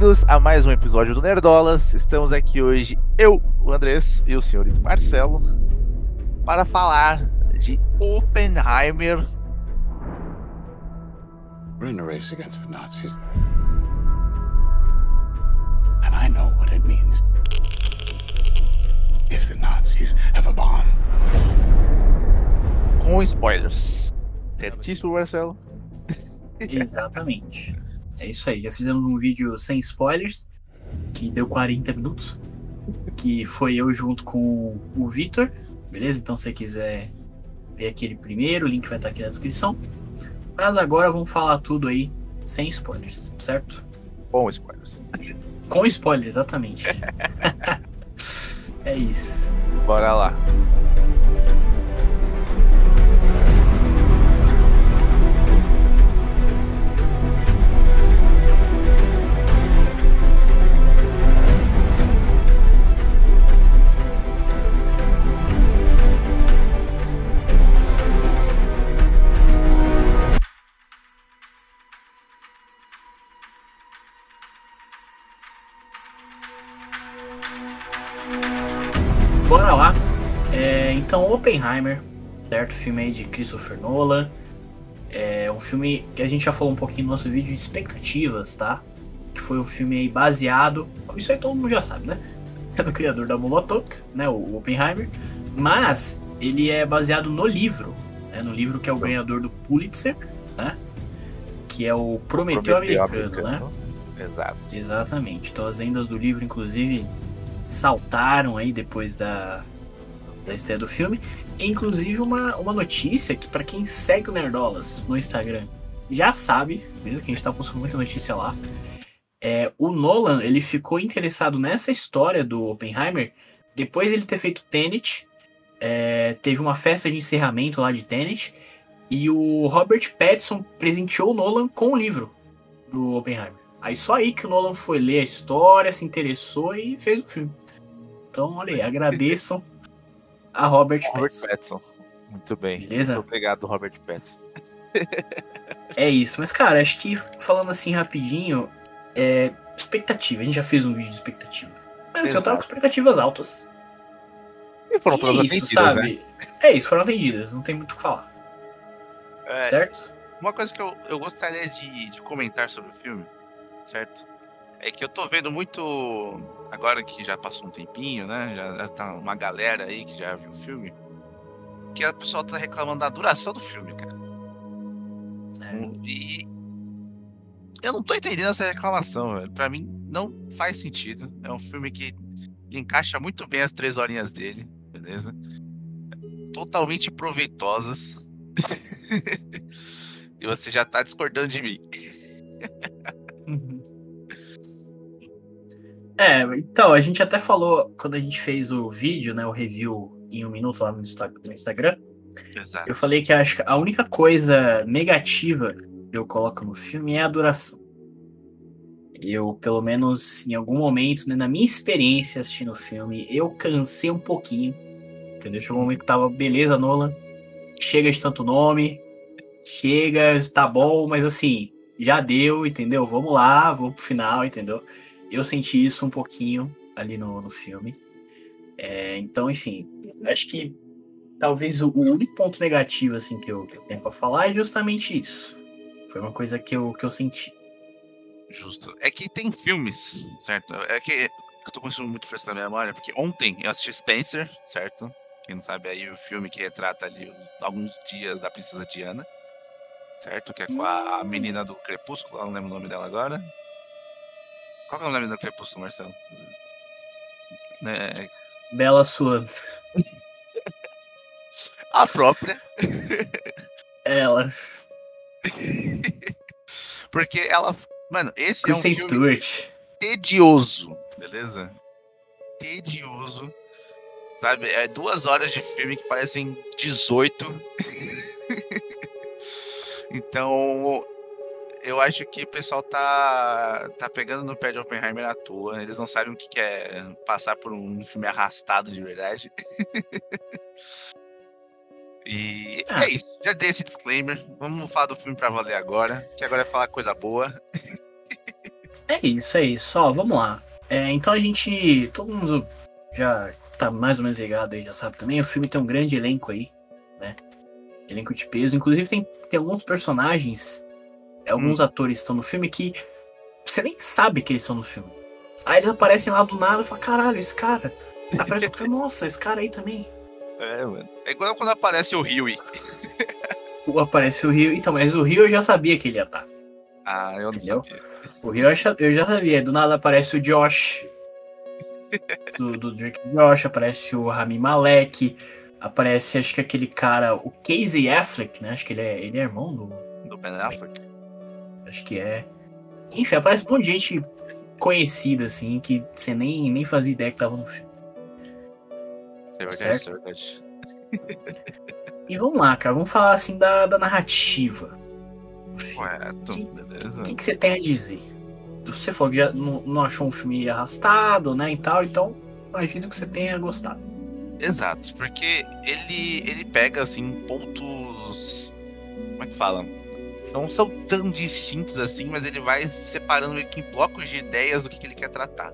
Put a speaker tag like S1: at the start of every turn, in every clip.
S1: Bem-vindos a mais um episódio do Nerdolas. Estamos aqui hoje, eu, o Andrés e o senhorito Marcelo, para falar de Oppenheimer.
S2: We're in a race against the Nazis. And I know what it means if the Nazis have a bomb.
S1: Com spoilers. Certíssimo, Marcelo?
S3: Exatamente. É isso aí. Já fizemos um vídeo sem spoilers, que deu 40 minutos. Que foi eu junto com o Vitor. Beleza? Então se você quiser ver aquele primeiro, o link vai estar aqui na descrição. Mas agora vamos falar tudo aí sem spoilers, certo?
S1: Com spoilers.
S3: Com spoilers, exatamente. é isso.
S1: Bora lá.
S3: Oppenheimer, certo? Filme aí de Christopher Nolan. É um filme que a gente já falou um pouquinho no nosso vídeo de expectativas, tá? Que foi um filme aí baseado. Isso aí todo mundo já sabe, né? É do criador da bomba atômica, né? O Oppenheimer. Mas ele é baseado no livro, né? No livro que é o ganhador do Pulitzer, né? Que é o Prometeu, Americano, né?
S1: Exato.
S3: Exatamente. Então as vendas do livro, inclusive, saltaram aí depois da, da estreia do filme. E, inclusive uma, uma notícia que para quem segue o Nerdolas no Instagram já sabe, mesmo que a gente tá postando muita notícia lá. É, o Nolan ele ficou interessado nessa história do Oppenheimer depois de ele ter feito Tenet. É, teve uma festa de encerramento lá de Tenet. E o Robert Pattinson presenteou o Nolan com o livro do Oppenheimer. Aí só aí que o Nolan foi ler a história, se interessou e fez o filme. Então, olha aí, agradeçam a Robert,
S1: Robert
S3: Pattinson.
S1: Pattinson. Muito bem.
S3: Beleza?
S1: Muito obrigado, Robert Pattinson.
S3: É isso, mas cara, acho que falando assim rapidinho, é expectativa. A gente já fez um vídeo de expectativa. Mas assim, eu tava com expectativas altas.
S1: E foram
S3: E
S1: todas
S3: isso,
S1: atendidas,
S3: sabe?
S1: né?
S3: É isso, foram atendidas, não tem muito o que falar.
S1: É,
S3: Certo?
S1: Uma coisa que eu, eu gostaria de, de comentar sobre o filme, certo? É que eu tô vendo muito. Agora que já passou um tempinho, né? Já, já tá uma galera aí que já viu o filme. Que a pessoa tá reclamando da duração do filme, cara.
S3: É.
S1: E. Eu não tô entendendo essa reclamação, velho. Pra mim, não faz sentido. É um filme que encaixa muito bem as três horinhas dele, beleza? Totalmente proveitosas. e você já tá discordando de mim.
S3: É, então, a gente até falou quando a gente fez o vídeo, né, o review em um minuto lá no Insta- no Instagram.
S1: Exato.
S3: Eu falei que acho que a única coisa negativa que eu coloco no filme é a duração. Eu, pelo menos em algum momento, né, na minha experiência assistindo o filme, eu cansei um pouquinho. Entendeu? Chegou um momento que tava, beleza, Nolan, chega de tanto nome, chega, tá bom, mas assim, já deu, entendeu? Vamos lá, vamos pro final, entendeu? Eu senti isso um pouquinho ali no, no filme. É, então, enfim, acho que talvez o, o único ponto negativo assim que eu, que eu tenho pra falar é justamente isso. Foi uma coisa que eu, que eu senti.
S1: Justo. É que tem filmes, certo? É que eu tô pensando muito fresco na minha memória, porque ontem eu assisti Spencer, certo? Quem não sabe aí, o filme que retrata ali alguns dias da princesa Diana, certo? Que é com a, a menina do Crepúsculo, eu não lembro o nome dela agora. Qual que é o nome do Crepúsculo, Marcelo? Né,
S3: Bela Swan.
S1: a própria,
S3: Ela.
S1: porque ela. Mano, esse é um filme
S3: Stewart.
S1: tedioso, beleza? Tedioso. Sabe? É duas horas de filme que parecem 18. então, eu acho que o pessoal tá, tá pegando no pé de Oppenheimer à toa. Eles não sabem o que que é passar por um filme arrastado de verdade. e
S3: Ah.
S1: é isso. Já dei esse disclaimer. Vamos falar do filme pra valer agora. Que agora é falar coisa boa.
S3: É isso, é isso. Ó, vamos lá. É, então a gente. Todo mundo já tá mais ou menos ligado aí, já sabe também. O filme tem um grande elenco aí, né? Elenco de peso. Inclusive tem, tem alguns personagens, alguns atores estão no filme que você nem sabe que eles estão no filme. Aí eles aparecem lá do nada e fala, caralho, esse cara. Aparece outro cara, nossa, esse cara aí também.
S1: É, mano. É igual quando aparece o Huey.
S3: O- Aparece o Rio. Então, mas o Rio eu já sabia que ele ia estar.
S1: Ah, eu não
S3: Entendeu?
S1: sabia.
S3: O Rio eu já- eu já sabia. Do nada aparece o Josh. Do, do Drake Josh, aparece o Rami Malek. Aparece, acho que aquele cara, o Casey Affleck, né? Acho que ele é, ele é irmão do.
S1: Do Ben Affleck.
S3: Acho que é. Enfim, aparece um monte de gente conhecida, assim, que você nem, nem fazia ideia que tava no filme.
S1: Isso é verdade, isso é verdade.
S3: E vamos lá, cara, vamos falar assim da, da narrativa.
S1: Correto,
S3: Que-
S1: beleza.
S3: O que, que você tem a dizer? Você falou que já não, não achou um filme arrastado, né, e tal, então imagino que você tenha gostado.
S1: Exato, porque ele, ele pega assim pontos. Como é que fala? Não são tão distintos assim, mas ele vai separando meio que em blocos de ideias do que, que ele quer tratar.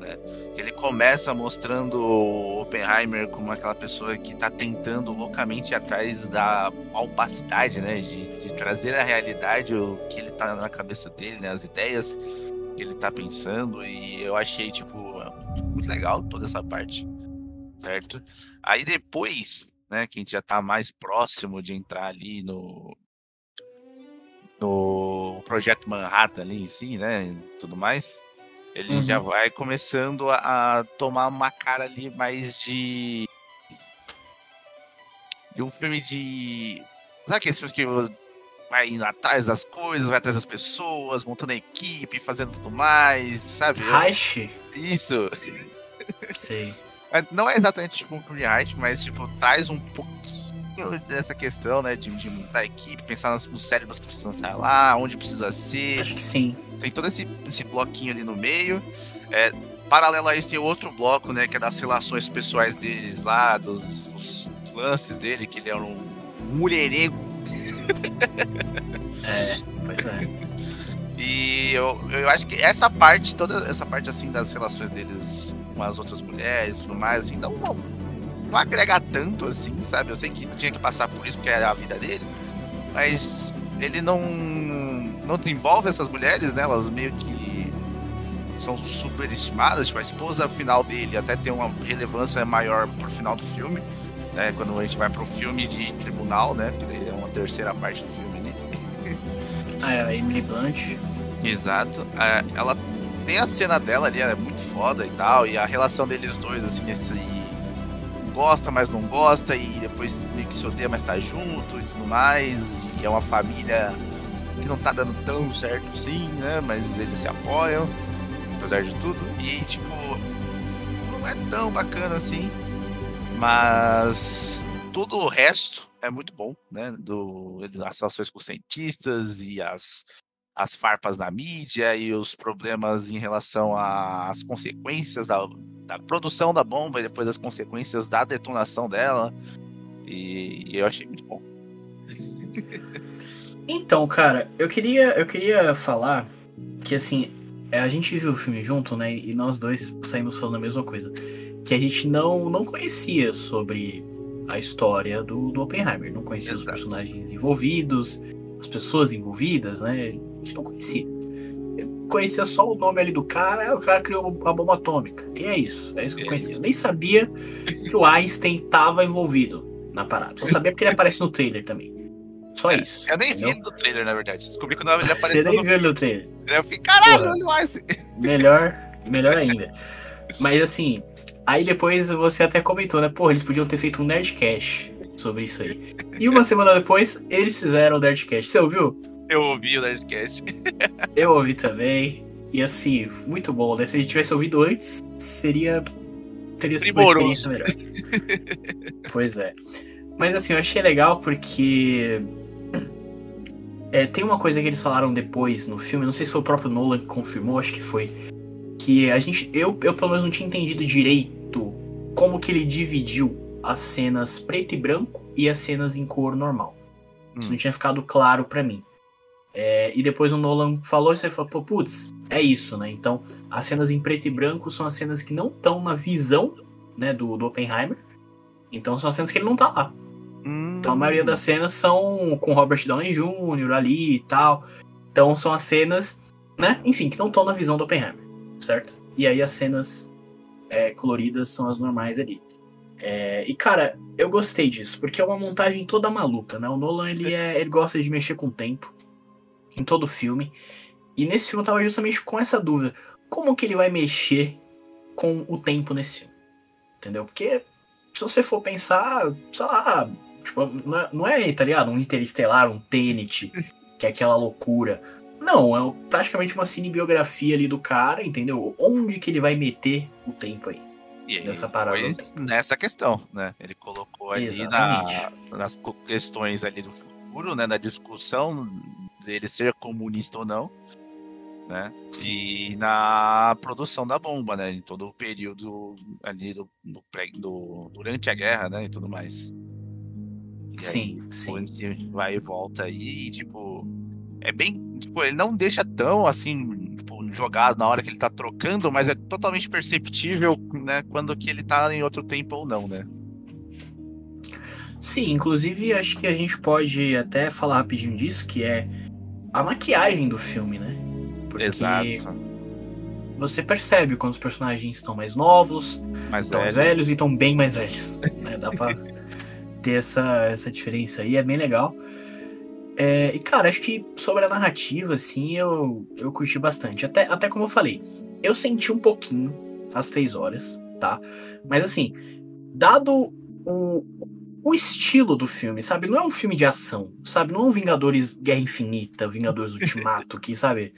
S1: Né? Ele começa mostrando o Oppenheimer como aquela pessoa que está tentando loucamente atrás da opacidade, né? De, de trazer à realidade o que ele tá na cabeça dele, né? As ideias que ele tá pensando. E eu achei, tipo, muito legal toda essa parte certo? Aí depois, né, que a gente já tá mais próximo de entrar ali no no projeto Manhattan ali em si, né, tudo mais, ele
S3: Uhum.
S1: já vai começando a, a tomar uma cara ali mais de de um filme de sabe aquele filme que vai indo atrás das coisas, vai atrás das pessoas, montando a equipe, fazendo tudo mais, sabe?
S3: Reich?
S1: Isso.
S3: Sei.
S1: É, Não é exatamente tipo um arte, mas tipo, traz um pouquinho dessa questão, né? De, de montar a equipe, pensar nos, nos cérebros que precisam estar lá, onde precisa ser.
S3: Acho que sim.
S1: Tem todo esse, esse bloquinho ali no meio. É, paralelo a isso, tem outro bloco, né? Que é das relações pessoais deles lá, dos, dos lances dele, que ele é um mulherengo.
S3: É, pois é.
S1: E eu, eu acho que essa parte, toda essa parte assim das relações deles com as outras mulheres e tudo mais, assim, não, não, não agrega tanto assim, sabe? Eu sei que tinha que passar por isso porque era a vida dele, mas ele não, não desenvolve essas mulheres, né? Elas meio que são superestimadas, tipo, a esposa final dele até tem uma relevância maior pro final do filme, né? Quando a gente vai pro filme de tribunal, né? Porque daí é uma terceira parte do filme ali.
S3: Ah, é, a Emily Blunt.
S1: Exato. É, ela tem a cena dela ali, ela é muito foda e tal, e a relação deles dois, assim, esse gosta, mas não gosta, e depois meio que se odeia, mas tá junto e tudo mais, e é uma família que não tá dando tão certo assim, né? Mas eles se apoiam, apesar de tudo, e tipo, não é tão bacana assim, mas todo o resto é muito bom, né? Do, as relações com os cientistas e as as farpas na mídia e os problemas em relação às consequências da, da produção da bomba e depois as consequências da detonação dela. E, eu achei muito bom.
S3: Então, cara, eu queria, eu queria falar que assim, é, a gente viu o filme junto, né? E nós dois saímos falando a mesma coisa. Que a gente não, não conhecia sobre a história do, do Oppenheimer. Não conhecia os
S1: Exato.
S3: personagens envolvidos, as pessoas envolvidas, né? A gente não conhecia. Conhecia só o nome ali do cara, o cara criou a bomba atômica. E é isso, é isso que eu
S1: É
S3: conhecia. Eu nem sabia que o Einstein estava envolvido na parada. Só sabia porque ele aparece no trailer também. Só isso.
S1: Eu nem vi
S3: entendeu?
S1: ele no trailer, na verdade. Descobri quando ele
S3: Você
S1: apareceu
S3: nem
S1: no
S3: viu ele no trailer.
S1: Eu fiquei, caralho,
S3: Porra.
S1: olha o Einstein.
S3: Melhor, melhor ainda. Mas assim, aí depois você até comentou, né? Pô, eles podiam ter feito um Nerdcast sobre isso aí. E uma semana depois, eles fizeram o Nerdcast. Você ouviu?
S1: Eu ouvi o Nerdcast.
S3: Eu ouvi também. E assim, muito bom, né? Se a gente tivesse ouvido antes, seria. Teria sido uma experiência melhor. pois é. Mas assim, eu achei legal porque. é, tem uma coisa que eles falaram depois no filme, não sei se foi o próprio Nolan que confirmou, acho que foi. Que a gente. Eu, eu pelo menos não tinha entendido direito como que ele dividiu as cenas preto e branco e as cenas em cor normal. Isso
S1: Hum.
S3: não tinha ficado claro pra mim. É, e depois o Nolan falou e você falou, pô, putz, é isso, né? Então, as cenas em preto e branco são as cenas que não estão na visão, né, do, do Oppenheimer. Então são as cenas que ele não tá lá.
S1: Hum,
S3: Então a maioria das cenas são com Robert Downey Jr. ali e tal. Então são as cenas, né? Enfim, que não estão na visão do Oppenheimer, certo? E aí as cenas é, coloridas são as normais ali. É, e cara, eu gostei disso, porque é uma montagem toda maluca, né? O Nolan ele, é, ele gosta de mexer com o tempo em todo filme. E nesse filme eu tava justamente com essa dúvida: como que ele vai mexer com o tempo nesse filme? Entendeu? Porque se você for pensar, sei lá, tipo, não é, não é, tá ligado? Um interestelar, um Tenet, que é aquela loucura. Não, é praticamente uma cinebiografia ali do cara, entendeu? Onde que ele vai meter o tempo aí?
S1: e ele
S3: nessa parada
S1: nessa questão, né? Ele colocou ali na, nas questões ali do futuro, né? Na discussão dele ser comunista ou não, né? E na produção da bomba, né? Em todo o período ali do, do, do- durante a guerra, né? E tudo mais. E aí,
S3: Sim,
S1: tipo,
S3: sim.
S1: vai e volta aí, e, tipo, é bem. Tipo, ele não deixa tão assim, tipo, jogado na hora que ele tá trocando, mas é totalmente perceptível, né, quando que ele tá em outro tempo ou não, né?
S3: Sim, inclusive acho que a gente pode até falar rapidinho disso, que é a maquiagem do filme, né? Porque
S1: Exato.
S3: você percebe quando os personagens estão mais novos,
S1: Mas
S3: estão mais
S1: é,
S3: velhos e estão bem mais velhos. né? Dá pra ter essa, essa diferença aí, é bem legal. É, e cara, acho que sobre a narrativa, assim, eu, eu curti bastante. Até, até como eu falei, eu senti um pouquinho as três horas, tá? Mas assim, dado o, o estilo do filme, sabe? Não é um filme de ação, sabe? Não é um Vingadores Guerra Infinita, Vingadores Ultimato, que, sabe?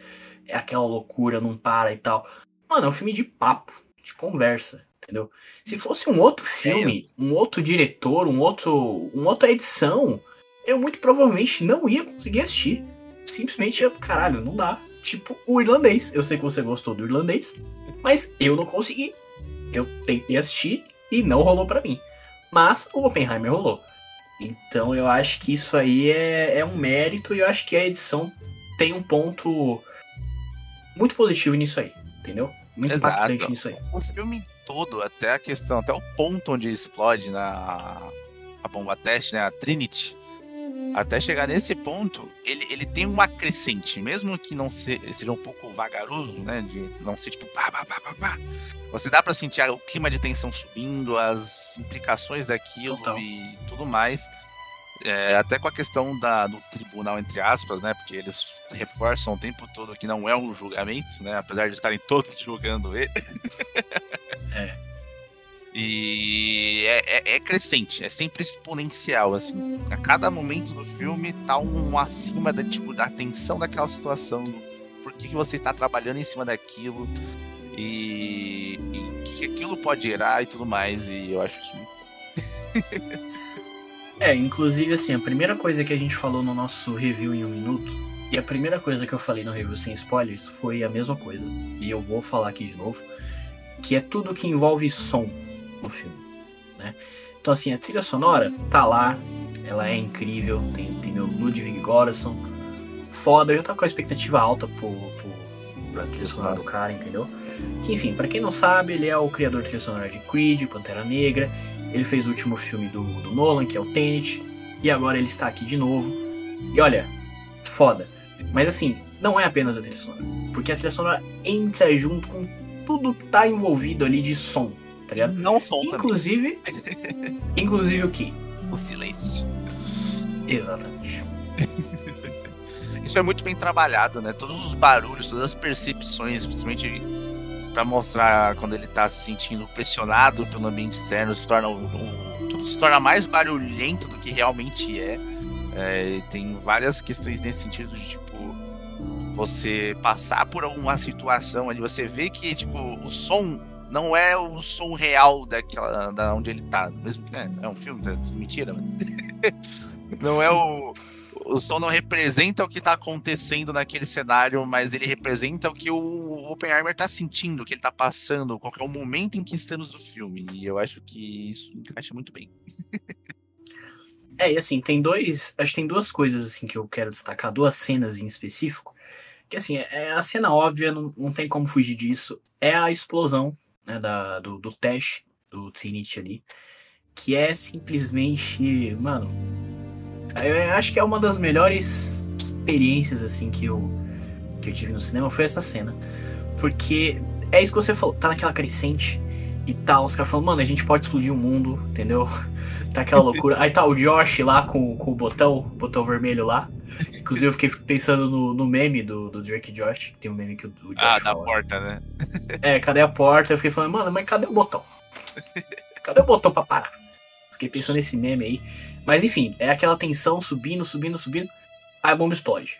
S3: É aquela loucura, não para e tal. Mano, é um filme de papo, de conversa, entendeu? Se fosse um outro filme,
S1: isso.
S3: um outro diretor, um outro, uma outra edição, eu muito provavelmente não ia conseguir assistir. Simplesmente, eu- caralho, não dá. Tipo o irlandês. Eu sei que você gostou do irlandês, mas eu não consegui. Eu tentei assistir e não rolou pra mim. Mas o Oppenheimer rolou. Então eu acho que isso aí é, é um mérito e eu acho que a edição tem um ponto muito positivo nisso aí, entendeu? Muito
S1: Exato.
S3: impactante nisso aí.
S1: o filme todo, até a questão, até o ponto onde explode na a bomba teste, né, a Trinity, até chegar nesse ponto, ele, ele tem uma crescente, mesmo que não se- seja um pouco vagaroso, né, de não ser tipo pá, pá, pá, pá, pá. Você dá pra sentir o clima de tensão subindo, as implicações daquilo
S3: Total.
S1: e tudo mais. É, até com a questão da, do tribunal, entre aspas, né? Porque eles reforçam o tempo todo que não é um julgamento, né? Apesar de estarem todos julgando ele.
S3: É.
S1: E é, é- é crescente, é sempre exponencial, assim. A cada momento do filme tá um acima da, tipo, da tensão daquela situação, por que, que você está trabalhando em cima daquilo e, e o que, que aquilo pode gerar e tudo mais. E eu acho isso muito.
S3: É, inclusive assim, a primeira coisa que a gente falou no nosso review em um minuto, e a primeira coisa que eu falei no review sem spoilers foi a mesma coisa. E eu vou falar aqui de novo, que é tudo que envolve som no filme, né? Então assim, a trilha sonora tá lá, ela é incrível, tem, tem meu Ludwig Göransson, foda, eu já tava com a expectativa alta pro, pro, pra trilha sonora do cara, entendeu? Que enfim, pra quem não sabe, ele é o criador da trilha sonora de Creed, Pantera Negra, ele fez o último filme do, do Nolan, que é o Tenet, e agora ele está aqui de novo. E olha, foda. Mas assim, não é apenas a trilha sonora, porque a trilha sonora entra junto com tudo que tá envolvido ali de som, tá ligado?
S1: Não som também.
S3: Inclusive, inclusive o que?
S1: O silêncio.
S3: Exatamente.
S1: Isso é muito bem trabalhado, né? Todos os barulhos, todas as percepções, principalmente pra mostrar quando ele tá se sentindo pressionado pelo ambiente externo, se torna um- um- tudo se torna mais barulhento do que realmente é. É, tem várias questões nesse sentido de tipo você passar por alguma situação ali, você vê que tipo o som não é o som real daquela da onde ele tá, mesmo que né, é um filme, né? mentira, mas não é o o som não representa o que tá acontecendo naquele cenário, mas ele representa o que o Oppenheimer tá sentindo, o que ele tá passando, qual é o momento em que estamos do filme. E eu acho que isso encaixa muito bem.
S3: É, e assim, tem dois. Acho que tem duas coisas assim que eu quero destacar, duas cenas em específico, Que assim, é a cena óbvia, não, não tem como fugir disso. É a explosão né, da, do, do teste do Trinity ali. Que é simplesmente. Mano. Eu acho que é uma das melhores experiências assim que eu, que eu tive no cinema foi essa cena. Porque é isso que você falou, tá naquela crescente e tal. Os caras falam, mano, a gente pode explodir o mundo, entendeu? Tá aquela loucura. Aí tá o Josh lá com, com o botão, o botão vermelho lá. Inclusive eu fiquei pensando no, no meme do, do Drake Josh. Tem um meme que o, o Josh
S4: Ah, da
S3: fala.
S4: porta, né?
S3: É, cadê a porta? Eu fiquei falando, mano, mas cadê o botão? Cadê o botão pra parar? Fiquei pensando nesse meme aí. Mas enfim, é aquela tensão subindo, subindo, subindo. Aí a bomba explode.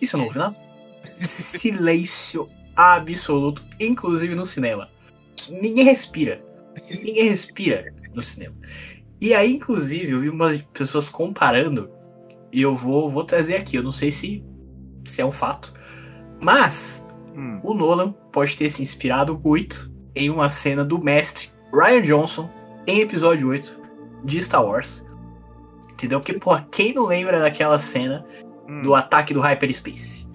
S3: Isso eu não ouvi nada? Silêncio absoluto, inclusive no cinema. Ninguém respira. Ninguém respira no cinema. E aí, inclusive, eu vi umas pessoas comparando, e eu vou, vou trazer aqui. Eu não sei se, se é um fato, mas
S4: Hum.
S3: o Nolan pode ter se inspirado muito em uma cena do mestre Ryan Johnson em episódio 8 de Star Wars. Entendeu? Porque, porra, quem não lembra daquela cena
S4: Hum.
S3: do ataque do Hyperspace?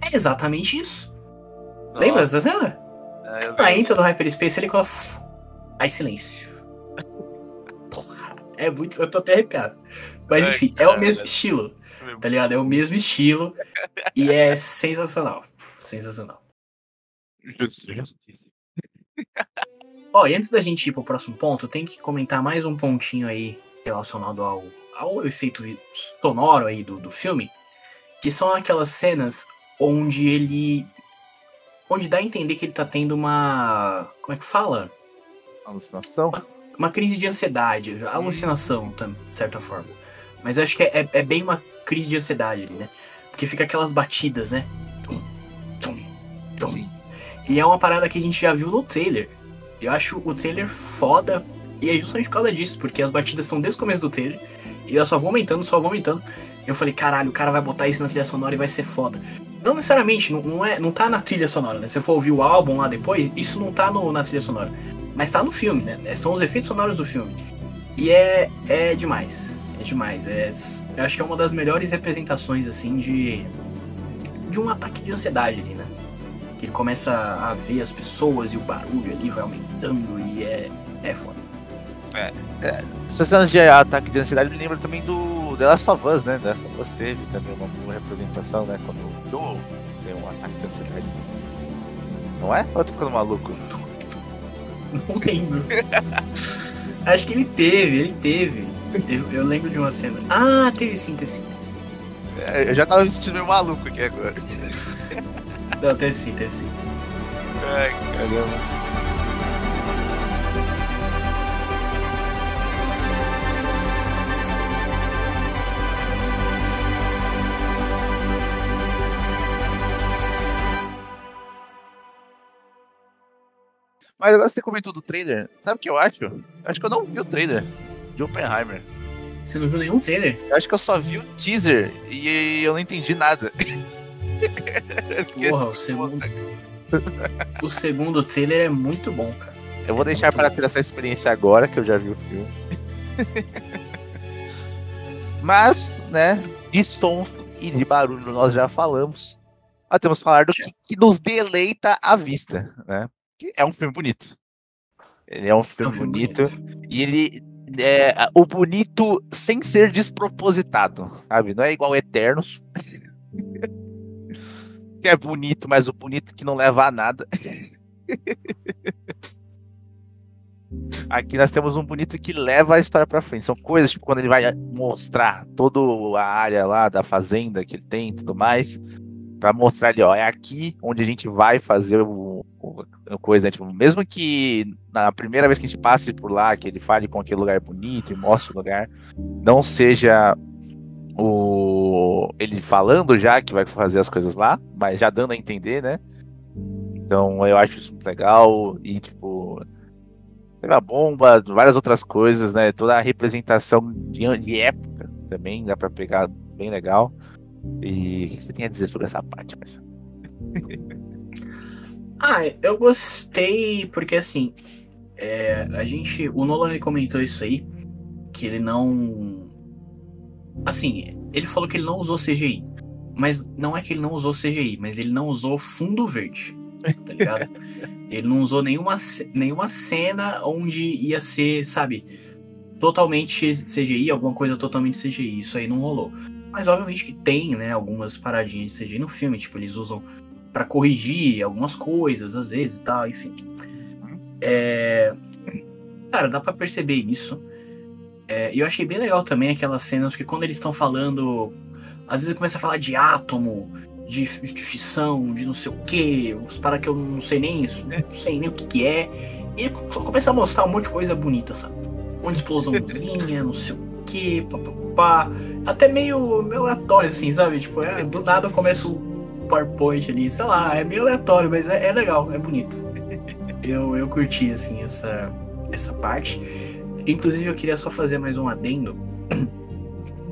S3: É exatamente isso. Lembra dessa cena?
S4: É, lembro.
S3: entra do Hyperspace, ele coloca. Aí silêncio. Porra, é muito. Eu tô até arrepiado. Mas
S4: Ai,
S3: enfim, é o
S4: cara.
S3: mesmo estilo, tá ligado? É o mesmo estilo. e é sensacional. Sensacional. Ó, e antes da gente ir pro próximo ponto, eu tenho que comentar mais um pontinho aí relacionado ao, ao efeito sonoro aí do, do filme, que são aquelas cenas onde ele. Onde dá a entender que ele tá tendo uma. como é que fala?
S4: Alucinação?
S3: Uma crise de ansiedade, alucinação, tam- de certa forma. Mas acho que é, é- é bem uma crise de ansiedade ali, né? Porque fica aquelas batidas, né? Tum, tum, tum.
S4: Sim.
S3: E é uma parada que a gente já viu no trailer. Eu acho o trailer foda. E é justamente por causa disso, porque as batidas estão desde o começo do trailer. E elas só vão aumentando, só vão aumentando. Eu falei, caralho, o cara vai botar isso na trilha sonora e vai ser foda. Não necessariamente, não, não, é, não tá na trilha sonora, né? Se você for ouvir o álbum lá depois, isso não tá no- na trilha sonora. Mas tá no filme, né? É, São os efeitos sonoros do filme. E é, é demais. É demais. É, eu acho que é uma das melhores representações, assim, de. De um ataque de ansiedade ali, né? Que ele começa a ver as pessoas e o barulho ali vai aumentando e é, é foda.
S1: Essas cenas de ataque de ansiedade me lembram também do The Last of Us, né? The Last of Us teve também uma boa representação, né? Quando o Joel tem um ataque de ansiedade. Não é? Ou eu tô ficando maluco?
S3: Não lembro. Acho que ele teve, ele teve. Teve- Eu lembro de uma cena. Ah, teve sim, teve sim, teve sim.
S1: É, Eu já tava me sentindo meio maluco aqui agora.
S3: Não, teve sim, teve sim.
S1: Ai, caramba.
S4: Mas agora você comentou do trailer. Sabe o que eu acho? Eu acho que eu não vi o trailer de Oppenheimer.
S3: Você não viu nenhum trailer?
S4: Eu acho que eu só vi o teaser e eu não entendi nada.
S3: Porra, o segundo, o segundo trailer é muito bom, cara.
S1: Eu vou deixar para ter essa experiência agora que eu já vi o filme.
S4: Mas, né?
S1: De som e de barulho nós já falamos. Nós temos que falar do que, que nos deleita a vista, né?
S4: É um filme bonito.
S1: Ele é um
S3: É
S1: filme
S3: um filme
S1: bonito.
S3: bonito.
S1: E ele é o bonito sem ser despropositado, sabe? Não é igual Eternos. que é bonito, mas o bonito que não leva a nada. Aqui nós temos um bonito que leva a história pra frente. São coisas, tipo, quando ele vai mostrar toda a área lá da fazenda que ele tem e tudo mais. Pra mostrar ali, ó, é aqui onde a gente vai fazer o, o- coisa, né? Tipo, mesmo que na primeira vez que a gente passe por lá, que ele fale com aquele lugar bonito e mostre o lugar, não seja o ele falando já que vai fazer as coisas lá, mas já dando a entender, né? Então eu acho isso muito legal e tipo teve a bomba, várias outras coisas, né? Toda a representação de, de época também dá pra pegar bem legal. E o que você tem a dizer sobre essa parte, mas
S3: Ah, eu gostei porque assim, é, a gente, o Nolan comentou isso aí, que ele não, assim, ele falou que ele não usou CGI. Mas não é que ele não usou CGI, mas ele não usou fundo verde. Tá ligado? ele não usou nenhuma, nenhuma cena onde ia ser, sabe, totalmente CGI, alguma coisa totalmente CGI. Isso aí não rolou. Mas obviamente que tem, né, algumas paradinhas de CGI no filme, tipo, eles usam pra corrigir algumas coisas, às vezes e tal, enfim. É... Cara, dá pra perceber isso. É, E eu achei bem legal também aquelas cenas, porque quando eles estão falando. Às vezes começa a falar de átomo, de, de fissão, de não sei o que, os para que eu não sei nem isso, não sei nem o que, que é. E só começa a mostrar um monte de coisa bonita, sabe? Uma explosãozinha, não sei o que, papapá. Até meio, meio aleatório, assim, sabe? Tipo, é, do nada começa o PowerPoint ali, sei lá, é meio aleatório, mas é, é legal, é bonito. Eu, eu curti, assim, essa, essa parte. Inclusive, eu queria só fazer mais um adendo.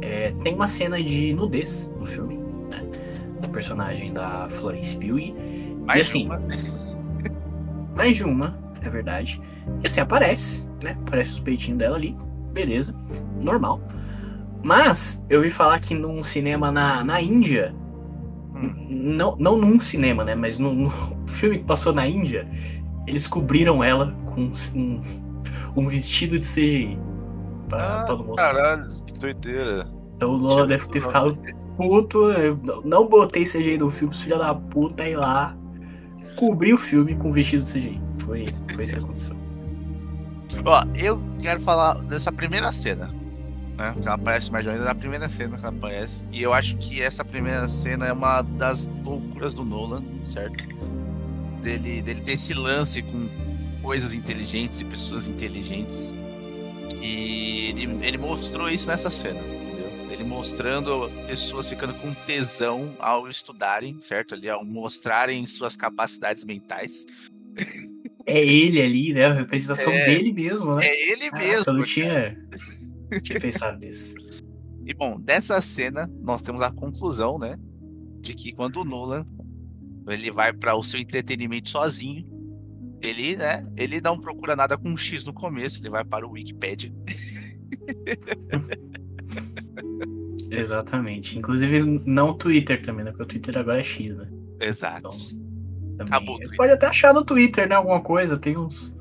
S3: É, tem uma cena de nudez no filme, né? Da personagem da Florence Pugh.
S1: Mais
S3: E assim,
S1: uma.
S3: Mais de uma, é verdade. E assim, aparece, né? Aparece os peitinhos dela ali. Beleza. Normal. Mas, eu ouvi falar que num cinema na, na Índia. n- Não, não num cinema, né? Mas no, no filme que passou na Índia, eles cobriram ela com um, um vestido de CGI. Pra, pra não mostrar.
S5: Caralho, que doideira.
S3: Então o Lola deve ter ficado puto. Eu não- botei CGI no filme, filha da puta, ir lá. Cobri o filme com vestido de CGI. Foi, foi isso que aconteceu.
S1: Ó, eu quero falar dessa primeira cena. Né? Que ela aparece mais ou menos na primeira cena que ela aparece. E eu acho que essa primeira cena é uma das loucuras do Nolan, certo? Dele, dele ter esse lance com coisas inteligentes e pessoas inteligentes. E ele, ele mostrou isso nessa cena, entendeu? Ele mostrando pessoas ficando com tesão ao estudarem, certo? Ali, ao mostrarem suas capacidades mentais.
S3: É ele ali, né? A representação
S1: É.
S3: dele mesmo, né?
S1: É ele mesmo.
S3: Eu não tinha, tinha pensado nisso.
S1: E bom, dessa cena nós temos a conclusão, né, de que quando o Nolan ele vai para o seu entretenimento sozinho, ele, né, ele não procura nada com um X no começo, ele vai para o Wikipedia.
S3: Exatamente. Inclusive, não o Twitter também, né? Porque o Twitter agora é X, né?
S1: Exato.
S3: Também.
S1: Acabou o
S3: Você
S1: Twitter.
S3: Pode até achar no Twitter, né? Alguma coisa, tem uns.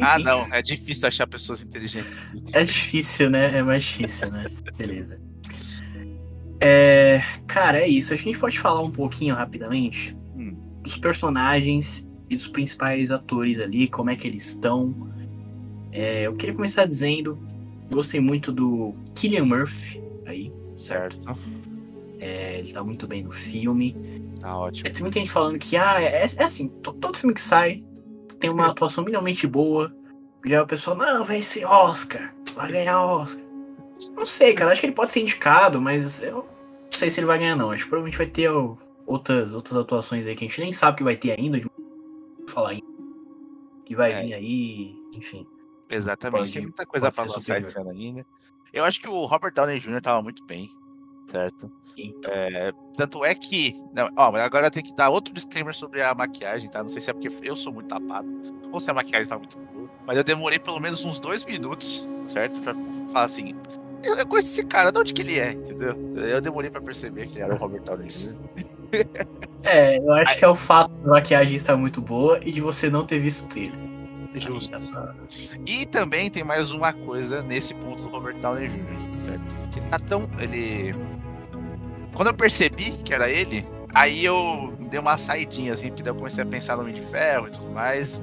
S1: Ah,
S3: Enfim,
S1: não, é difícil achar pessoas inteligentes.
S3: É difícil, né? É mais difícil, né? Beleza. É, cara, é isso. Acho que a gente pode falar um pouquinho rapidamente
S1: Hum.
S3: dos personagens e dos principais atores ali, como é que eles estão. É, eu queria começar dizendo, gostei muito do Killian Murphy aí, certo? É, ele tá muito bem no filme.
S1: Tá ótimo.
S3: É, tem muita gente falando que, ah, é, é assim, to- todo filme que sai tem uma atuação minimamente boa. Já o pessoal, não, vai ser Oscar, vai ganhar Oscar. Não sei, cara, acho que ele pode ser indicado, mas eu não sei se ele vai ganhar, não. Acho que provavelmente vai ter outras, outras atuações aí que a gente nem sabe que vai ter ainda, de falar ainda. Que vai
S1: É.
S3: vir aí, enfim.
S1: Exatamente.
S3: Pode-
S1: tem muita coisa pra lançar esse ano ainda. Eu acho que o Robert Downey Jr. tava muito bem, certo?
S3: Então,
S1: É, tanto é que. Não, ó, agora tenho que dar outro disclaimer sobre a maquiagem, tá? Não sei se é porque eu sou muito tapado ou se a maquiagem tá muito boa. Mas eu demorei pelo menos uns dois minutos, certo? Pra falar assim. Eu, eu conheço esse cara, de onde que ele é, entendeu? Eu demorei pra perceber que ele era o Robert Downey
S3: é, eu acho que é o fato da maquiagem estar muito boa e de você não ter visto o trailer.
S1: Justo. E também tem mais uma coisa nesse ponto do Robert Downey Jr., certo? Que ele tá tão. Ele. Quando eu percebi que era ele, aí eu dei uma saidinha, assim, porque daí eu comecei a pensar no Homem de Ferro e tudo mais.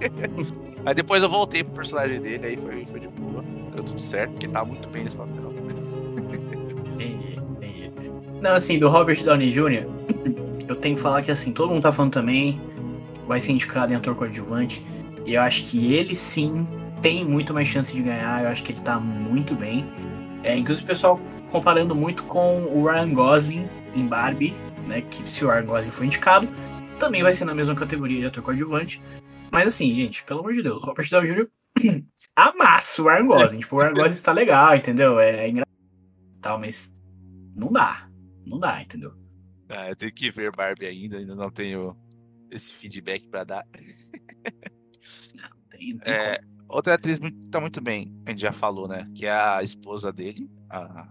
S1: aí depois eu voltei pro personagem dele, aí foi, foi de boa. Deu tudo certo, porque tava muito bem nesse papel.
S3: Entendi, entendi. Não, assim, do Robert Downey Jr., eu tenho que falar que, assim, todo mundo tá falando também, vai ser indicado em ator coadjuvante, e eu acho que ele sim tem muito mais chance de ganhar, eu acho que ele tá muito bem. É, inclusive o pessoal comparando muito com o Ryan Gosling em Barbie, né, que se o Ryan Gosling for indicado, também vai ser na mesma categoria de ator coadjuvante. Mas assim, gente, pelo amor de Deus, Robert Downey Jr. amassa o Ryan Gosling. tipo, o Ryan Gosling tá legal, entendeu? É, é engraçado tal, mas não dá. Não dá, entendeu?
S1: Ah, eu tenho que ver Barbie ainda, ainda não tenho esse feedback pra dar. É, outra atriz muito, tá muito bem, a gente já falou, né? Que é a esposa dele, a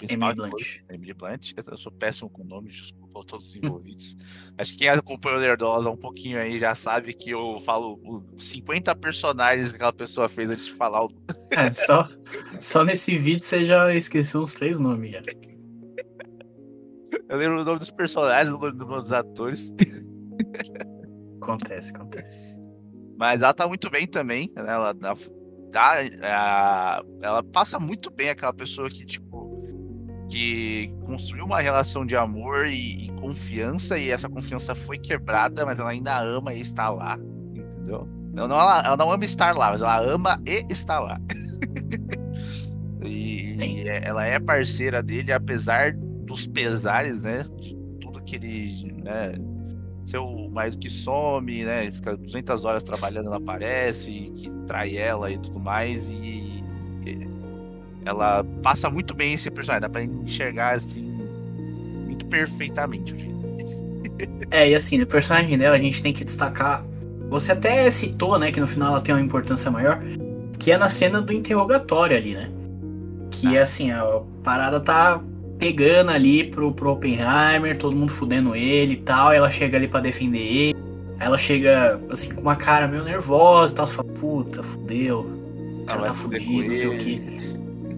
S1: principal.
S3: Emily Blunt.
S1: Emily Blunt. Eu sou péssimo com nomes, desculpa a todos os envolvidos. Acho que quem acompanha o Nerdosa um pouquinho aí já sabe que eu falo os 50 personagens que aquela pessoa fez antes de falar o
S3: É, só, só nesse vídeo você já esqueceu uns três nomes já.
S1: Eu lembro o nome dos personagens, o nome dos atores.
S3: Acontece, acontece.
S1: Mas ela tá muito bem também, né? Ela dá, dá- a- ela passa muito bem aquela pessoa que, tipo, que construiu uma relação de amor e, e confiança, e essa confiança foi quebrada, mas ela ainda ama e está lá, entendeu? Não, não, ela, ela não ama estar lá, mas ela ama e está lá. e, e é- ela é parceira dele, apesar dos pesares, né? De tudo que ele, né? Ser o mais que some, né? Fica 200 horas trabalhando, ela aparece, que trai ela e tudo mais, e, ela passa muito bem esse personagem, dá pra enxergar assim muito perfeitamente o jeito.
S3: É, e assim, no personagem dela a gente tem que destacar. Você até citou, né, que no final ela tem uma importância maior, que é na cena do interrogatório ali, né? Que é assim, a parada tá pegando ali pro, pro Oppenheimer, todo mundo fudendo ele e tal, e ela chega ali pra defender ele. Aí ela chega, assim, com uma cara meio nervosa e tal, você fala, puta, fudeu. O cara
S1: Ela
S3: tá fudido, não sei o quê.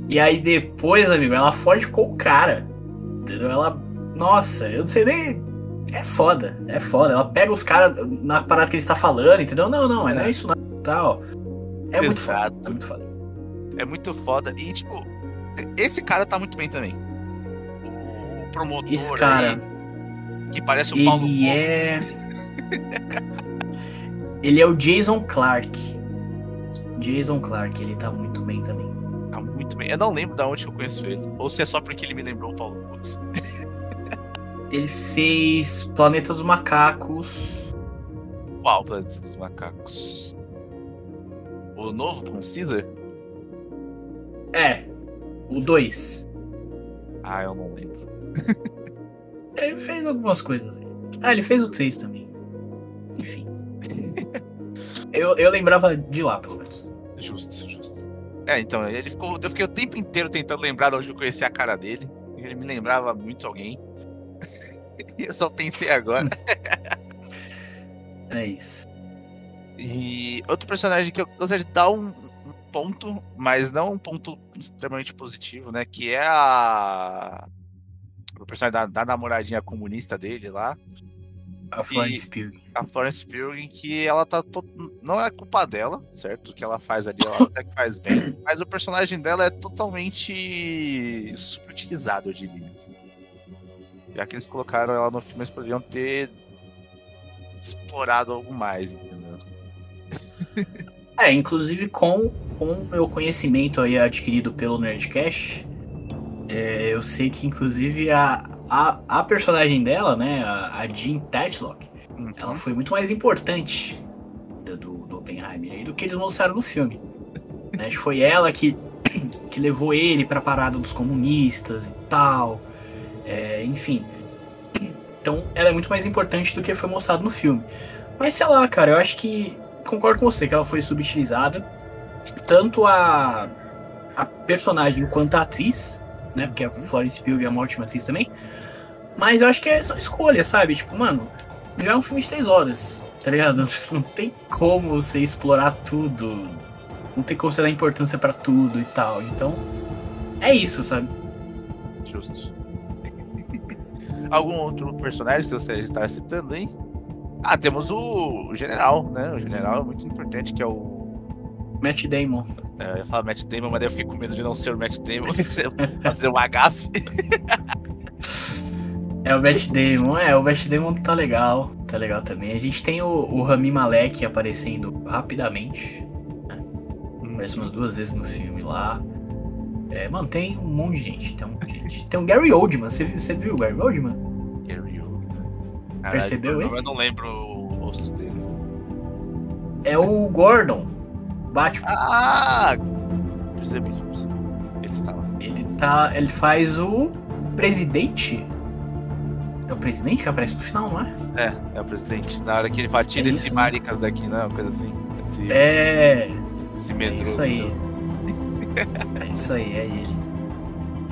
S3: E aí depois, amigo, ela foge com o cara. Entendeu? Ela. Nossa, eu não sei nem. É foda, é foda. Ela pega os caras na parada que ele está falando, entendeu? Não, não, é, não é isso não. Tal. É muito foda. É muito foda.
S1: É muito foda. E, tipo, esse cara tá muito bem também. Promotor
S3: Esse cara,
S1: aí, que parece o Paulo
S3: ele é. ele é o Jason Clark. Jason Clark, ele tá muito bem também.
S1: Tá muito bem. Eu não lembro de onde eu conheço ele. Ou se é só porque ele me lembrou o Paulo Gomes.
S3: Ele fez Planeta dos Macacos.
S1: Qual Planeta dos Macacos? O novo com Caesar?
S3: É, o 2.
S1: Ah, eu não lembro.
S3: Ele fez algumas coisas aí. Ah, ele fez o 3 também. Enfim. eu, eu lembrava de lá, pelo menos.
S1: Justo, justo. É, então, ele ficou. Eu fiquei o tempo inteiro tentando lembrar de onde eu conheci a cara dele. Ele me lembrava muito alguém. E eu só pensei agora.
S3: É isso.
S1: E outro personagem que eu gostaria de dar um ponto, mas não um ponto extremamente positivo, né? Que é a. O personagem da, da namoradinha comunista dele lá,
S3: A Florence Pugh.
S1: a Florence Pugh, que ela tá. to- Não é culpa dela, certo? O que ela faz ali, ela até que faz bem. Mas o personagem dela é totalmente subutilizado, eu diria. Assim. Já que eles colocaram ela no filme, eles poderiam ter explorado algo mais, entendeu?
S3: É, inclusive com, com o meu conhecimento aí adquirido pelo Nerdcast, é, eu sei que inclusive a, a, a personagem dela, né, a, a Jean Tatlock,
S1: Uhum.
S3: ela foi muito mais importante do, do, Oppenheimer aí do que eles mostraram no filme. Né, Acho que foi ela que, que levou ele pra parada dos comunistas e tal. é, enfim. Então ela é muito mais importante do que foi mostrado no filme. Mas sei lá, cara, eu acho que. Concordo com você que ela foi subutilizada. Tanto a, a personagem quanto a atriz, né? Porque a Florence Pugh é uma ótima atriz também. Mas eu acho que é só escolha, sabe? Tipo, mano, já é um filme de três horas, tá ligado? Não tem como você explorar tudo. Não tem como você dar importância pra tudo e tal. Então, é isso, sabe?
S1: Justo. Algum outro personagem que você está citando aí? Ah, temos o general, né? O general é muito importante, que é o.
S3: Matt Damon.
S1: é, eu ia falar Matt Damon, mas daí eu fiquei com medo de não ser o Matt Damon e ser- fazer um agafe.
S3: É o Matt Damon, é, o Matt Damon tá legal, tá legal também. A gente tem o, o Rami Malek aparecendo rapidamente, aparece umas duas vezes no filme lá. É, mano, tem um monte de gente, tem um. Tem o Gary Oldman, você viu, você viu o Gary Oldman?
S1: Gary Oldman. Caralho,
S3: Percebeu,
S1: eu,
S3: hein?
S1: eu não lembro o rosto dele.
S3: É o Gordon, Batman.
S1: Ah! Ele está lá.
S3: Ele tá, ele faz o presidente. É o presidente que aparece no final, não é?
S1: É, é o presidente. Na hora que ele fala, tira
S3: É
S1: esse
S3: isso, né?
S1: maricas daqui, não, uma coisa assim. Esse,
S3: É,
S1: esse
S3: é
S1: medroso.
S3: isso aí.
S1: né?
S3: É isso aí, é ele.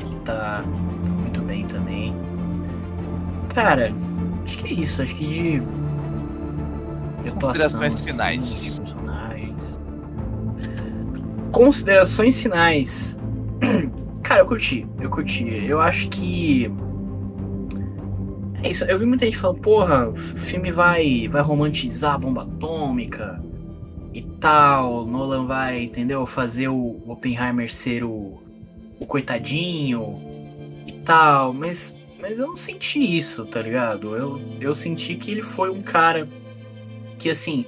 S3: Ele tá, tá muito bem também. Cara, acho que é isso. Acho que de. de
S1: Considerações finais.
S3: assim, de personagens. Considerações finais. Cara, eu curti. Eu curti. Eu acho que. É isso. Eu vi muita gente falando, porra, o filme vai, vai romantizar a bomba atômica e tal. Nolan vai, entendeu? Fazer o Oppenheimer ser o, o coitadinho e tal. Mas, mas eu não senti isso, tá ligado? Eu, eu senti que ele foi um cara que, assim,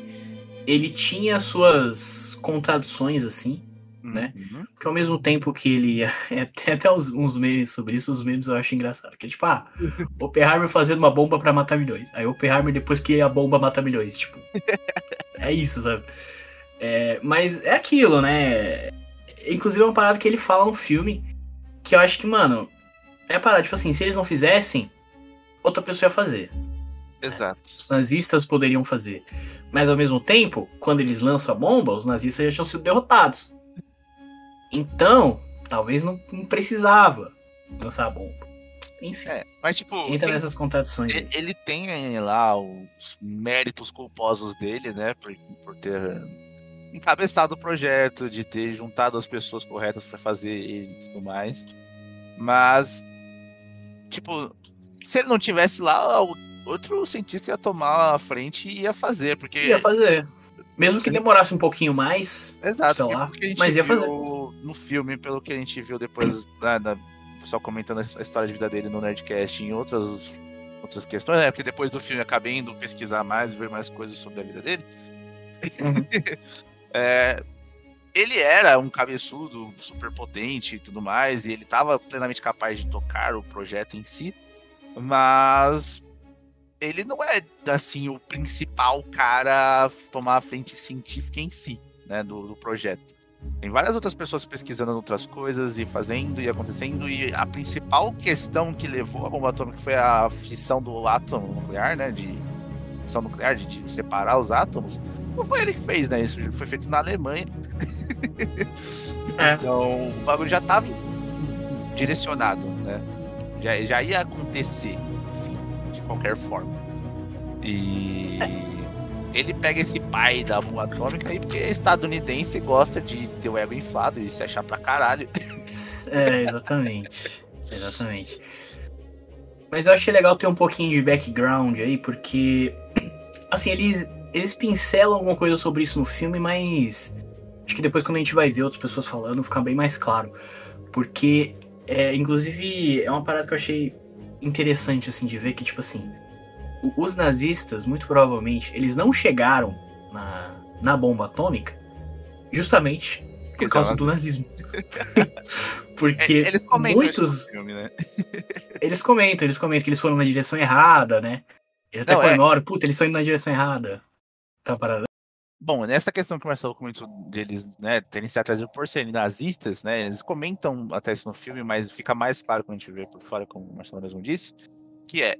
S3: ele tinha suas contradições, assim. Né?
S1: Uhum.
S3: Porque ao mesmo tempo que ele. é, Tem até uns, uns memes sobre isso, os memes eu acho engraçado. Que é tipo, ah, Oppenheimer fazendo uma bomba pra matar milhões. Aí Oppenheimer depois que a bomba mata milhões. Tipo. é isso, sabe? É, mas é aquilo, né? Inclusive é uma parada que ele fala no filme. Que eu acho que, mano. É a parada, tipo assim, se eles não fizessem, outra pessoa ia fazer.
S1: Exato.
S3: Os nazistas poderiam fazer. Mas ao mesmo tempo, quando eles lançam a bomba, os nazistas já tinham sido derrotados. Então, talvez não, não precisava lançar a bomba. Enfim,
S1: É, mas tipo,
S3: entra
S1: tem-
S3: nessas contradições.
S1: ele, ele tem lá os méritos culposos dele, né? Por, por ter encabeçado o projeto, de ter juntado as pessoas corretas pra fazer ele e tudo mais. Mas, tipo, se ele não tivesse lá, o- outro cientista ia tomar a frente e ia fazer, porque.
S3: Ia fazer. Mesmo que demorasse um pouquinho mais,
S1: Exato,
S3: sei lá, mas ia fazer.
S1: No filme, pelo que a gente viu depois da, da- o pessoal comentando a história de vida dele no Nerdcast e em outras, outras questões, né? Porque depois do filme acabei indo pesquisar mais, ver mais coisas sobre a vida dele.
S3: Uhum.
S1: É, ele era um cabeçudo super potente e tudo mais, e ele estava plenamente capaz de tocar o projeto em si, mas ele não é assim o principal cara a tomar a frente científica em si, né, do, do projeto. Tem várias outras pessoas pesquisando outras coisas e fazendo e acontecendo, e a principal questão que levou a bomba atômica foi a fissão do átomo nuclear, né, de fissão nuclear, de, de separar os átomos. Não foi ele que fez, né? Isso foi feito na Alemanha.
S3: É.
S1: Então, o bagulho já estava direcionado, né? Já, já ia acontecer, assim, de qualquer forma. E ele pega esse pai da bomba atômica aí porque estadunidense gosta de ter o ego inflado e se achar pra caralho.
S3: É, exatamente. exatamente. Mas eu achei legal ter um pouquinho de background aí, porque. Assim, eles, eles pincelam alguma coisa sobre isso no filme, mas. Acho que depois, quando a gente vai ver outras pessoas falando, fica bem mais claro. Porque, é, inclusive, é uma parada que eu achei interessante, assim, de ver que, tipo assim. Os nazistas, muito provavelmente, eles não chegaram na, na bomba atômica justamente por causa do nazismo. Porque
S1: É, Eles
S3: muitos,
S1: filme, né?
S3: eles comentam, eles comentam que eles foram na direção errada, né? Eles até
S1: Não, é.
S3: comemoram, puta, eles estão indo na direção errada. Tá parada.
S1: Bom, nessa questão que o Marcelo comentou deles né, terem se atraído por serem nazistas, né? Eles comentam até isso no filme, mas fica mais claro quando a gente vê por fora, como o Marcelo mesmo disse, que é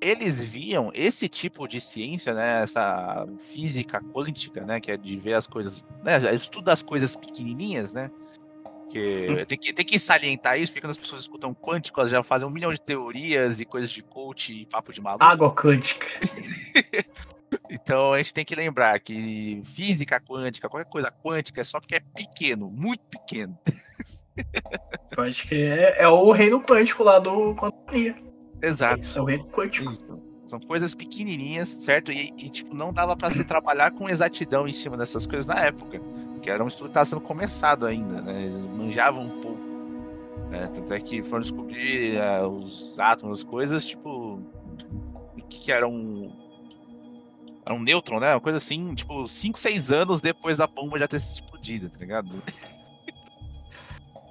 S1: eles viam esse tipo de ciência, né, essa física quântica, né, que é de ver as coisas, né, estuda as coisas pequenininhas, né, que tem que tem que salientar isso, porque quando as pessoas escutam quântico, elas já fazem um milhão de teorias e coisas de coach e papo de maluco.
S3: Água quântica.
S1: Então a gente tem que lembrar que física quântica, qualquer coisa quântica é só porque é pequeno, muito pequeno.
S3: Pode que é, é o reino quântico lá do Quantumania.
S1: Exato.
S3: Isso, é o.
S1: São coisas pequenininhas, certo? E, e, tipo, não dava pra se trabalhar com exatidão em cima dessas coisas na época. Que era um estudo que estava sendo começado ainda, né? Eles manjavam um pouco. né? Tanto é que foram descobrir eh, os átomos, as coisas, tipo. O que, que era um. Era um nêutron, né? Uma coisa assim, tipo, 5, 6 anos depois da bomba já ter sido explodida, tá ligado?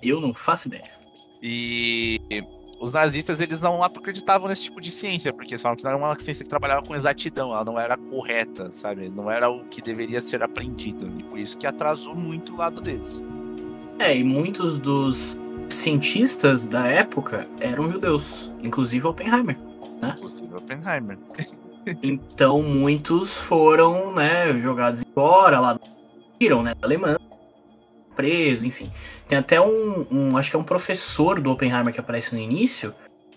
S3: Eu não faço ideia.
S1: E os nazistas eles não acreditavam nesse tipo de ciência, porque falavam que não era uma ciência que trabalhava com exatidão, ela não era correta, sabe? Não era o que deveria ser aprendido. E por isso que atrasou muito o lado deles.
S3: É, e muitos dos cientistas da época eram judeus, inclusive Oppenheimer.
S1: Inclusive Oppenheimer.
S3: Então muitos foram, né, jogados embora lá, viram, né, da Alemanha. Preso, enfim. Tem até um, um, acho que é um professor do Oppenheimer que aparece no início.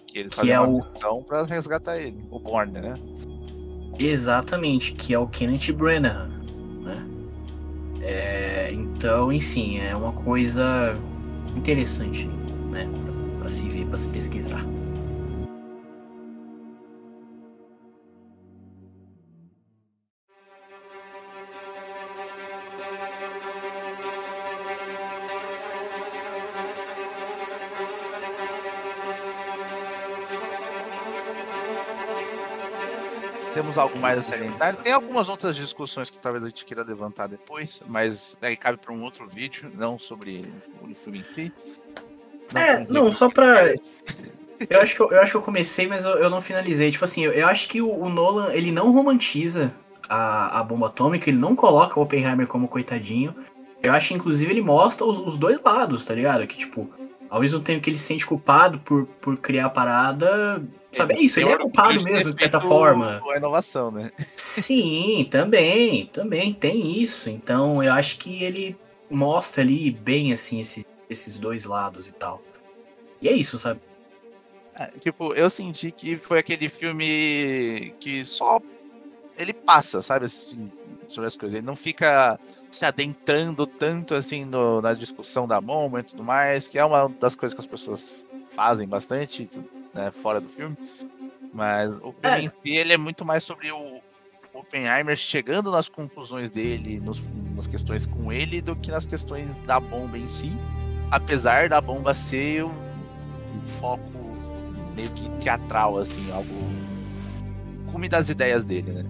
S1: Que eles
S3: Que
S1: fazem
S3: é
S1: uma
S3: o-
S1: missão pra resgatar ele. O Born, né?
S3: Exatamente, que é o Kenneth Branagh, né? É, então, enfim, é uma coisa interessante, né? Pra se ver, pra se pesquisar.
S1: Temos algo
S3: É
S1: mais a salientar. Tem algumas outras discussões que talvez a gente queira levantar depois, mas aí cabe para um outro vídeo, não sobre o filme em si.
S3: É,
S1: tem
S3: não, só
S1: faz.
S3: Eu acho que eu, eu acho que eu comecei, mas eu, eu não finalizei. Tipo assim, eu, eu acho que o, o Nolan, ele não romantiza a, a bomba atômica, ele não coloca o Oppenheimer como coitadinho. Eu acho que, inclusive, ele mostra os, os dois lados, tá ligado? Que, tipo, ao mesmo tempo que ele se sente culpado por, por criar a parada, sabe? É isso, ele é culpado mesmo, de certa forma.
S1: A inovação, né?
S3: Sim, também, também tem isso. Então eu acho que ele mostra ali bem assim esse- esses dois lados e tal. E é isso, sabe?
S1: É, tipo, eu senti que foi aquele filme que só ele passa, sabe, assim, sobre as coisas. Ele não fica se adentrando tanto assim no- na discussão da bomba e tudo mais, que é uma das coisas que as pessoas fazem bastante, né, fora do filme. Mas o filme
S3: É.
S1: em si, ele é muito mais sobre o Oppenheimer chegando nas conclusões dele, nos, nas questões com ele, do que nas questões da bomba em si. Apesar da bomba ser um, um foco meio que teatral, assim, algo. cume das ideias dele, né?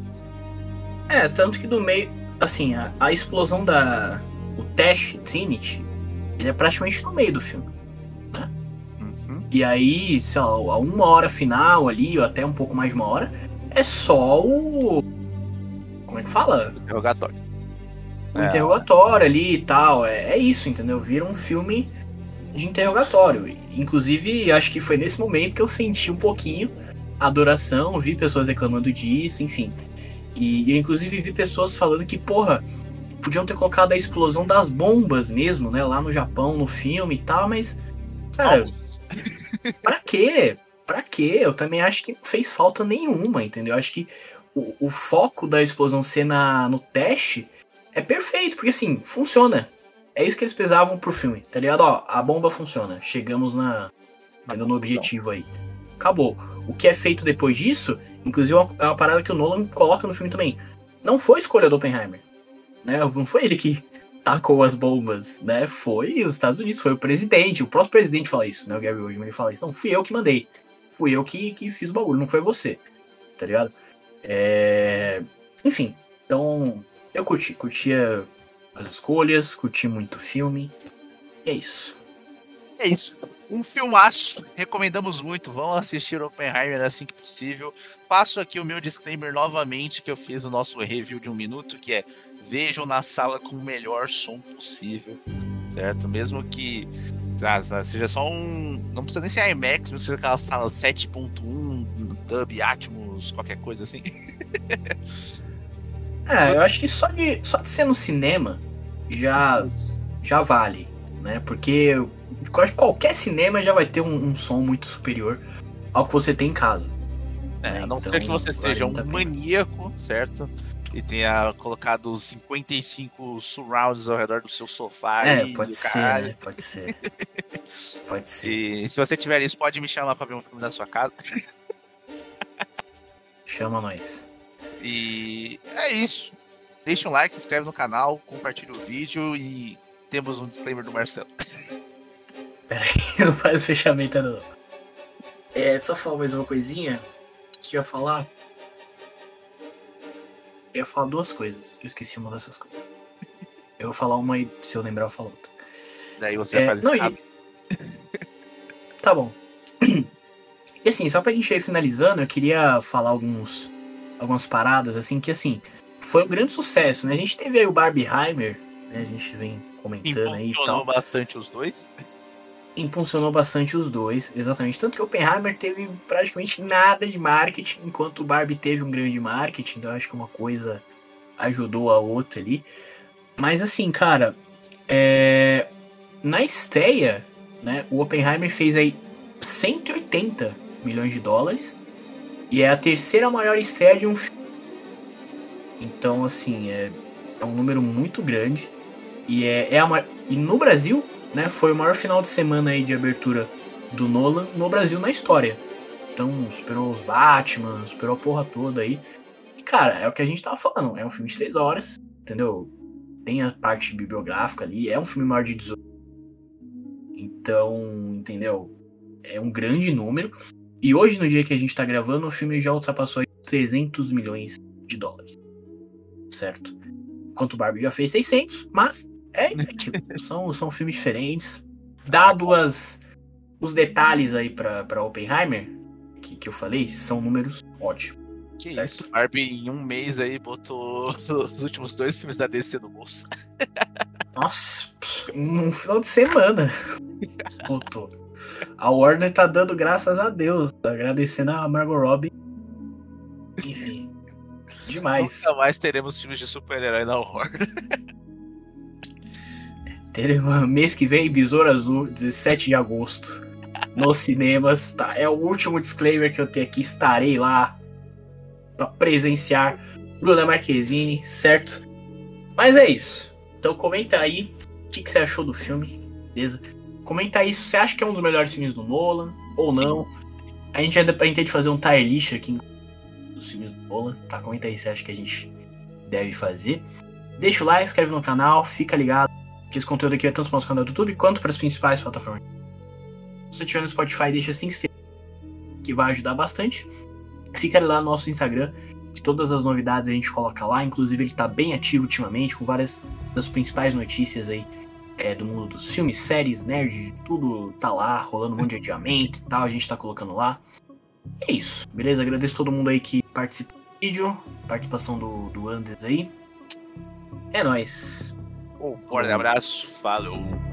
S3: É, tanto que do meio, assim, a, a explosão da. O teste Trinity, ele é praticamente no meio do filme.
S1: Uhum.
S3: E aí, sei lá, a uma hora final ali, ou até um pouco mais de uma hora, é só o. Como é que fala?
S1: Interrogatório.
S3: o
S1: É.
S3: interrogatório ali e tal. É, é isso, entendeu? Vira um filme de interrogatório. Inclusive, acho que foi nesse momento que eu senti um pouquinho a adoração, vi pessoas reclamando disso, enfim. E eu, inclusive, vi pessoas falando que, porra, podiam ter colocado a explosão das bombas mesmo, né? Lá no Japão, no filme e tal, mas. Cara. Pra quê? Pra quê? Eu também acho que não fez falta nenhuma, entendeu? Eu acho que o, o foco da explosão ser na, no teste é perfeito, porque assim, funciona. É isso que eles precisavam pro filme, tá ligado? Ó, a bomba funciona. Chegamos na, no objetivo aí. Acabou. O que é feito depois disso, inclusive é uma, é uma parada que o Nolan coloca no filme também. Não foi escolha do Oppenheimer. Né? Não foi ele que tacou as bombas, né? Foi os Estados Unidos, foi o presidente. O próprio presidente fala isso, né? O Gary Oldman ele fala isso. Não, fui eu que mandei. Fui eu que, que fiz o bagulho, não foi você. Tá ligado? É... Enfim, então eu curti. Curtia as escolhas, curti muito o filme. E é isso.
S1: É isso. Um filmaço. Recomendamos muito. Vão assistir Oppenheimer assim que possível. Faço aqui o meu disclaimer novamente que eu fiz o nosso review de um minuto, que é vejam na sala com o melhor som possível, certo? Mesmo que ah, seja só um, não precisa nem ser IMAX, mas seja aquela sala 7.1, Dub, Atmos, qualquer coisa assim.
S3: É, eu acho que só de, só de ser no cinema já, já vale, né? Porque acho que qualquer cinema já vai ter um, um som muito superior ao que você tem em casa.
S1: É,
S3: né?
S1: a não ser
S3: Então,
S1: que você
S3: vale
S1: seja um maníaco, certo? E tenha colocado 55 surrounds ao redor do seu sofá.
S3: É,
S1: e
S3: pode ser, né? Pode ser. Pode ser.
S1: E se você tiver isso, pode me chamar pra ver um filme na sua casa.
S3: Chama nós.
S1: E é isso. Deixa um like, se inscreve no canal, compartilha o vídeo e temos um disclaimer do Marcelo.
S3: não faz o fechamento não. É, só falar mais uma coisinha que eu ia falar. Eu ia falar duas coisas, eu esqueci uma dessas coisas. Eu vou falar uma e se eu lembrar eu falo outra.
S1: Daí você
S3: É,
S1: faz
S3: não,
S1: isso
S3: e-. Tá bom. E assim, só pra gente ir finalizando, eu queria falar alguns, algumas paradas, assim, que assim, foi um grande sucesso, né? A gente teve aí o Barbieheimer, né? A gente vem comentando aí e
S1: Impulsionou
S3: tal.
S1: bastante os dois.
S3: Impulsionou bastante os dois, exatamente. Tanto que o Oppenheimer teve praticamente nada de marketing, enquanto o Barbie teve um grande marketing, então acho que uma coisa ajudou a outra ali. Mas assim, cara, É, na estreia, né, o Oppenheimer fez aí 180 milhões de dólares e é a terceira maior estreia de um filme. Então, assim, é, é um número muito grande e é, é a, e no Brasil, né, foi o maior final de semana aí de abertura do Nolan no Brasil na história. Então, superou os Batman, superou a porra toda aí. E, cara, é o que a gente tava falando, é um filme de três horas, entendeu? Tem a parte bibliográfica ali, é um filme maior de 18. Então, entendeu? É um grande número. E hoje, no dia que a gente tá gravando, o filme já ultrapassou aí 300 milhões de dólares. Certo? Enquanto o Barbie já fez 600, mas é aquilo. são, são filmes diferentes. Dado as, os detalhes aí pra, pra Oppenheimer, que, que eu falei, são números ótimos.
S1: Que
S3: Certo.
S1: isso, Barbie em um mês aí botou os últimos dois filmes da DC no bolso.
S3: Nossa, um final de semana. Botou. A Warner tá dando graças a Deus, agradecendo a Margot Robbie. Enfim, demais.
S1: Nunca mais teremos filmes de super-herói na Warner.
S3: Teremos mês que vem Besouro Azul, 17 de agosto, nos cinemas. Tá? É o último disclaimer que eu tenho aqui. Estarei lá pra presenciar Bruna Marquezine, certo? Mas é isso. Então comenta aí o que, que você achou do filme, beleza? Comenta aí se você acha que é um dos melhores filmes do Nolan ou não. A gente ainda pretende fazer um tier list aqui dos filmes do Nolan, tá? Comenta aí se você acha que a gente deve fazer. Deixa o like, inscreve no canal, fica ligado que esse conteúdo aqui é tanto para o nosso canal do YouTube quanto para as principais plataformas. Se você estiver no Spotify, deixa 5 estrelas, que vai ajudar bastante. Fica lá no nosso Instagram, que todas as novidades a gente coloca lá. Inclusive, ele está bem ativo ultimamente, com várias das principais notícias aí é, do mundo dos filmes, séries, nerd, tudo tá lá, rolando um monte de adiamento e tal. A gente tá colocando lá. É isso, beleza? Agradeço todo mundo aí que participou do vídeo, participação do, do Anders aí. É nóis.
S1: Um forte abraço, falou.